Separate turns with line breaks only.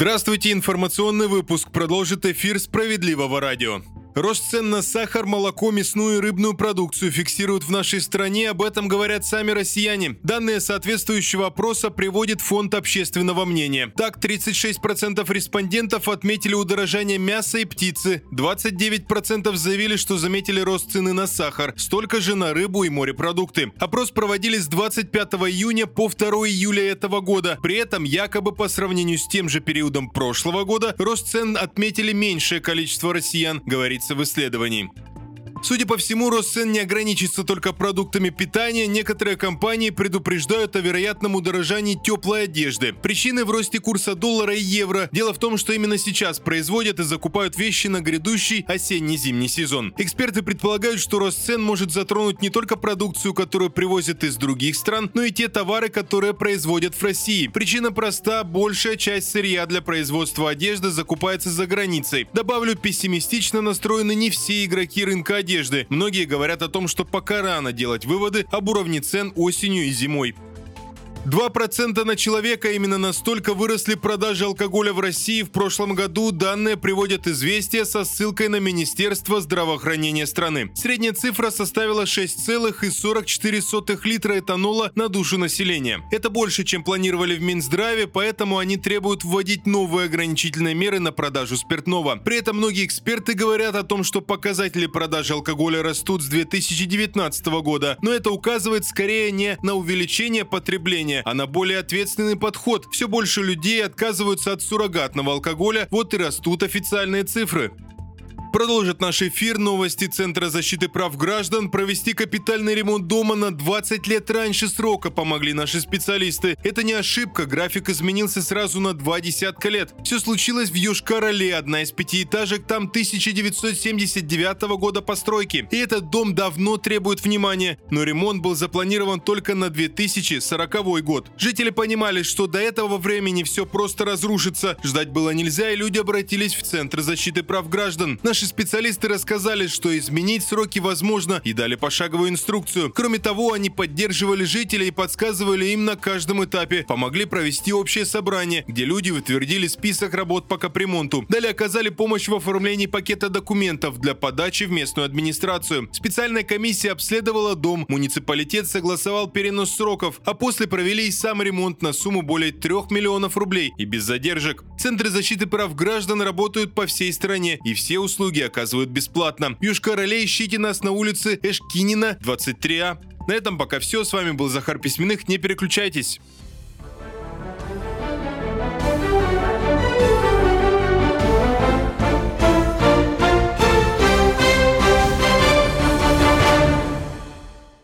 Здравствуйте, информационный выпуск продолжит эфир «Справедливого радио». Рост цен на сахар, молоко, мясную и рыбную продукцию фиксируют в нашей стране, об этом говорят сами россияне. Данные соответствующего опроса приводит Фонд общественного мнения. Так, 36% респондентов отметили удорожание мяса и птицы, 29% заявили, что заметили рост цены на сахар, столько же на рыбу и морепродукты. Опрос проводили с 25 июня по 2 июля этого года. При этом якобы по сравнению с тем же периодом прошлого года рост цен отметили меньшее количество россиян, говорится в исследовании. Судя по всему, рост цен не ограничится только продуктами питания. Некоторые компании предупреждают о вероятном удорожании теплой одежды. Причины в росте курса доллара и евро. Дело в том, что именно сейчас производят и закупают вещи на грядущий осенне-зимний сезон. Эксперты предполагают, что рост цен может затронуть не только продукцию, которую привозят из других стран, но и те товары, которые производят в России. Причина проста. Большая часть сырья для производства одежды закупается за границей. Добавлю, пессимистично настроены не все игроки рынка одежды одежды. Многие говорят о том, что пока рано делать выводы об уровне цен осенью и зимой. 2% на человека именно настолько выросли продажи алкоголя в России в прошлом году. Данные приводят известия со ссылкой на Министерство здравоохранения страны. Средняя цифра составила 6,44 литра этанола на душу населения. Это больше, чем планировали в Минздраве, поэтому они требуют вводить новые ограничительные меры на продажу спиртного. При этом многие эксперты говорят о том, что показатели продажи алкоголя растут с 2019 года, но это указывает скорее не на увеличение потребления, а на более ответственный подход. Все больше людей отказываются от суррогатного алкоголя, вот и растут официальные цифры. Продолжит наш эфир новости Центра защиты прав граждан. Провести капитальный ремонт дома на 20 лет раньше срока помогли наши специалисты. Это не ошибка, график изменился сразу на два десятка лет. Все случилось в Йошкар-Оле, одна из пятиэтажек, там 1979 года постройки. И этот дом давно требует внимания, но ремонт был запланирован только на 2040 год. Жители понимали, что до этого времени все просто разрушится. Ждать было нельзя, и люди обратились в Центр защиты прав граждан. Наш Наши специалисты рассказали, что изменить сроки возможно и дали пошаговую инструкцию. Кроме того, они поддерживали жителей и подсказывали им на каждом этапе. Помогли провести общее собрание, где люди утвердили список работ по капремонту. Далее оказали помощь в оформлении пакета документов для подачи в местную администрацию. Специальная комиссия обследовала дом, муниципалитет согласовал перенос сроков, а после провели и сам ремонт на сумму более 3 миллионов рублей и без задержек. Центры защиты прав граждан работают по всей стране, и все услуги услуги оказывают бесплатно. Южкар-Оле ищите нас на улице Эшкинина, 23А. На этом пока все. С вами был Захар Письменных. Не переключайтесь.